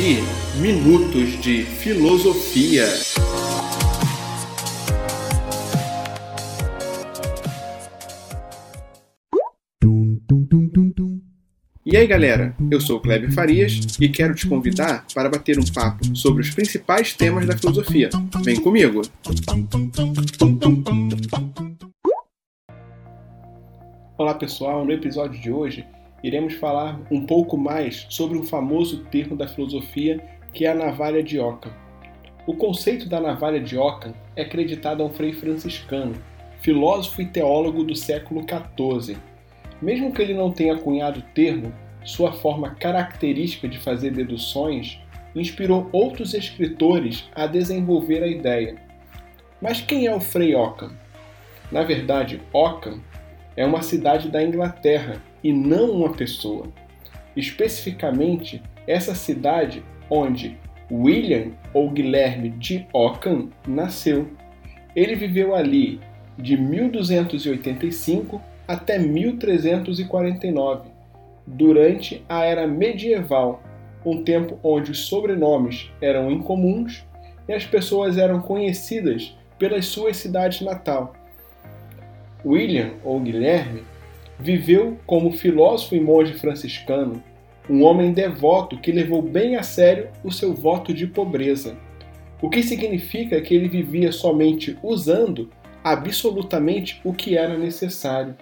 ouvir Minutos de Filosofia. E aí galera, eu sou o Kleber Farias e quero te convidar para bater um papo sobre os principais temas da filosofia. Vem comigo! Olá pessoal, no episódio de hoje iremos falar um pouco mais sobre um famoso termo da filosofia que é a navalha de Ockham. O conceito da navalha de Ockham é acreditado a um frei franciscano, filósofo e teólogo do século XIV. Mesmo que ele não tenha cunhado o termo, sua forma característica de fazer deduções inspirou outros escritores a desenvolver a ideia. Mas quem é o Frei Ockham? Na verdade, Ockham é uma cidade da Inglaterra e não uma pessoa. Especificamente, essa cidade onde William ou Guilherme de Ockham nasceu. Ele viveu ali de 1285 até 1349, durante a era medieval, um tempo onde os sobrenomes eram incomuns e as pessoas eram conhecidas pelas suas cidades natal. William ou Guilherme viveu como filósofo e monge franciscano, um homem devoto que levou bem a sério o seu voto de pobreza, o que significa que ele vivia somente usando absolutamente o que era necessário.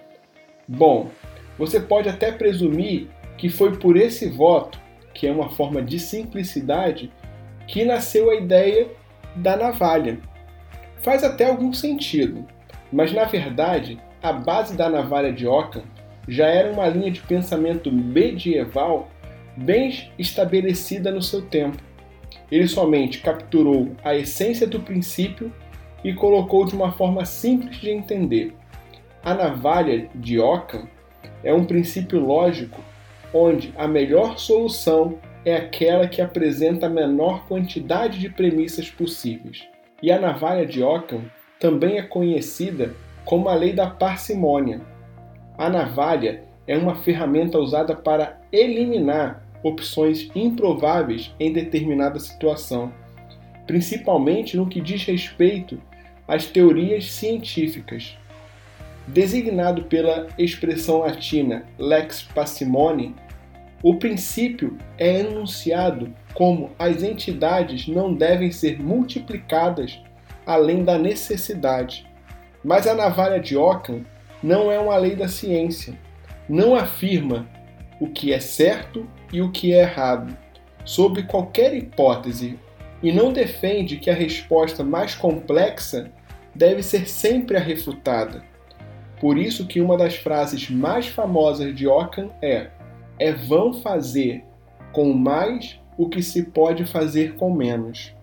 Bom, você pode até presumir que foi por esse voto, que é uma forma de simplicidade, que nasceu a ideia da navalha. Faz até algum sentido, mas na verdade a base da navalha de Ockham já era uma linha de pensamento medieval bem estabelecida no seu tempo. Ele somente capturou a essência do princípio e colocou de uma forma simples de entender. A navalha de Ockham é um princípio lógico onde a melhor solução é aquela que apresenta a menor quantidade de premissas possíveis. E a navalha de Ockham também é conhecida como a lei da parcimônia. A navalha é uma ferramenta usada para eliminar opções improváveis em determinada situação, principalmente no que diz respeito às teorias científicas. Designado pela expressão latina lex parsimone, o princípio é enunciado como as entidades não devem ser multiplicadas além da necessidade. Mas a navalha de Ockham não é uma lei da ciência. Não afirma o que é certo e o que é errado, sob qualquer hipótese, e não defende que a resposta mais complexa deve ser sempre a refutada. Por isso que uma das frases mais famosas de Ockham é: é vão fazer com mais o que se pode fazer com menos.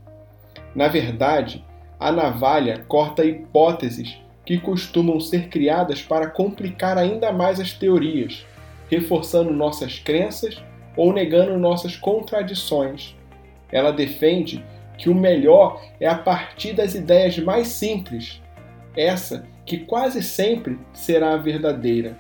Na verdade, a navalha corta hipóteses que costumam ser criadas para complicar ainda mais as teorias, reforçando nossas crenças ou negando nossas contradições. Ela defende que o melhor é a partir das ideias mais simples, essa que quase sempre será a verdadeira.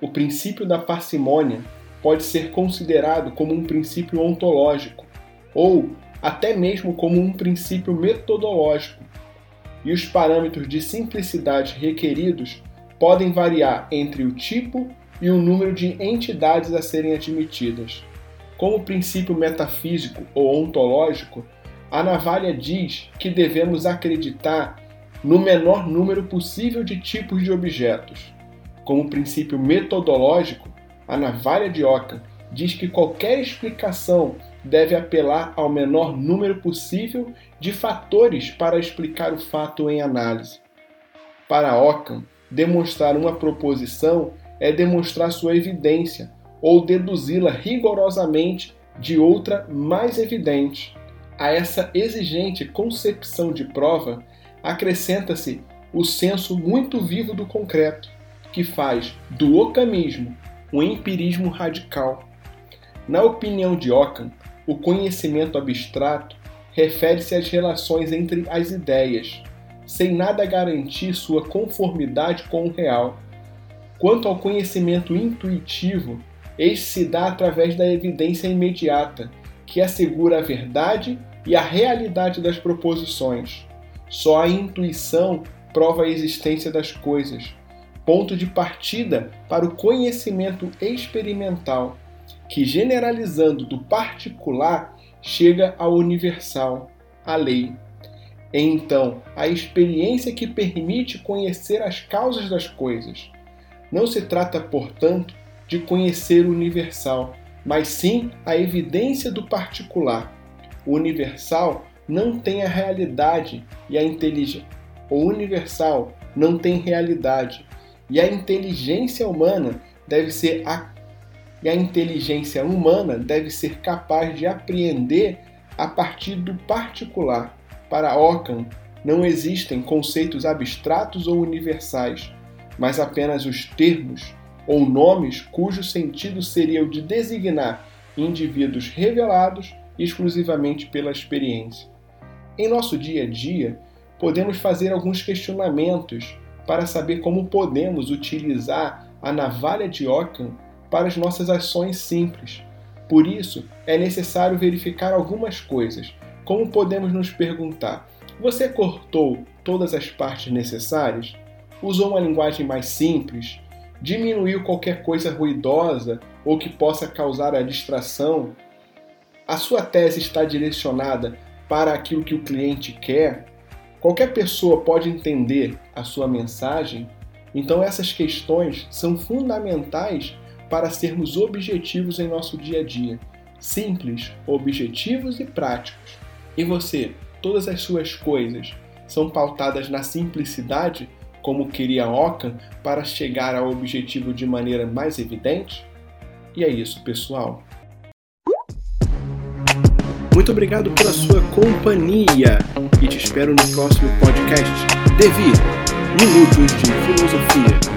O princípio da parcimônia pode ser considerado como um princípio ontológico, ou até mesmo como um princípio metodológico, e os parâmetros de simplicidade requeridos podem variar entre o tipo e o número de entidades a serem admitidas. Como princípio metafísico ou ontológico, a navalha diz que devemos acreditar no menor número possível de tipos de objetos. Como princípio metodológico, a navalha de Ockham diz que qualquer explicação deve apelar ao menor número possível de fatores para explicar o fato em análise. Para Ockham, demonstrar uma proposição é demonstrar sua evidência ou deduzi-la rigorosamente de outra mais evidente. A essa exigente concepção de prova acrescenta-se o senso muito vivo do concreto, que faz do ocamismo um empirismo radical. Na opinião de Ockham, o conhecimento abstrato refere-se às relações entre as ideias, sem nada garantir sua conformidade com o real. Quanto ao conhecimento intuitivo, este se dá através da evidência imediata, que assegura a verdade e a realidade das proposições. Só a intuição prova a existência das coisas, ponto de partida para o conhecimento experimental, que generalizando do particular chega ao universal, à lei. É então a experiência que permite conhecer as causas das coisas. Não se trata, portanto, de conhecer o universal, mas sim a evidência do particular. O universal não tem a realidade e a inteligência. O universal não tem realidade e a inteligência humana deve ser a e a inteligência humana deve ser capaz de apreender a partir do particular. Para Ockham, não existem conceitos abstratos ou universais, mas apenas os termos ou nomes cujo sentido seria o de designar indivíduos revelados exclusivamente pela experiência. Em nosso dia a dia, podemos fazer alguns questionamentos para saber como podemos utilizar a navalha de Ockham para as nossas ações simples. Por isso, é necessário verificar algumas coisas. Como podemos nos perguntar: você cortou todas as partes necessárias? Usou uma linguagem mais simples? Diminuiu qualquer coisa ruidosa ou que possa causar a distração? A sua tese está direcionada para aquilo que o cliente quer? Qualquer pessoa pode entender a sua mensagem? Então, essas questões são fundamentais para sermos objetivos em nosso dia a dia. Simples, objetivos e práticos. E você, todas as suas coisas são pautadas na simplicidade, como queria Ockham, para chegar ao objetivo de maneira mais evidente? E é isso, pessoal. Muito obrigado pela sua companhia e te espero no próximo podcast. Devi, Minutos de Filosofia.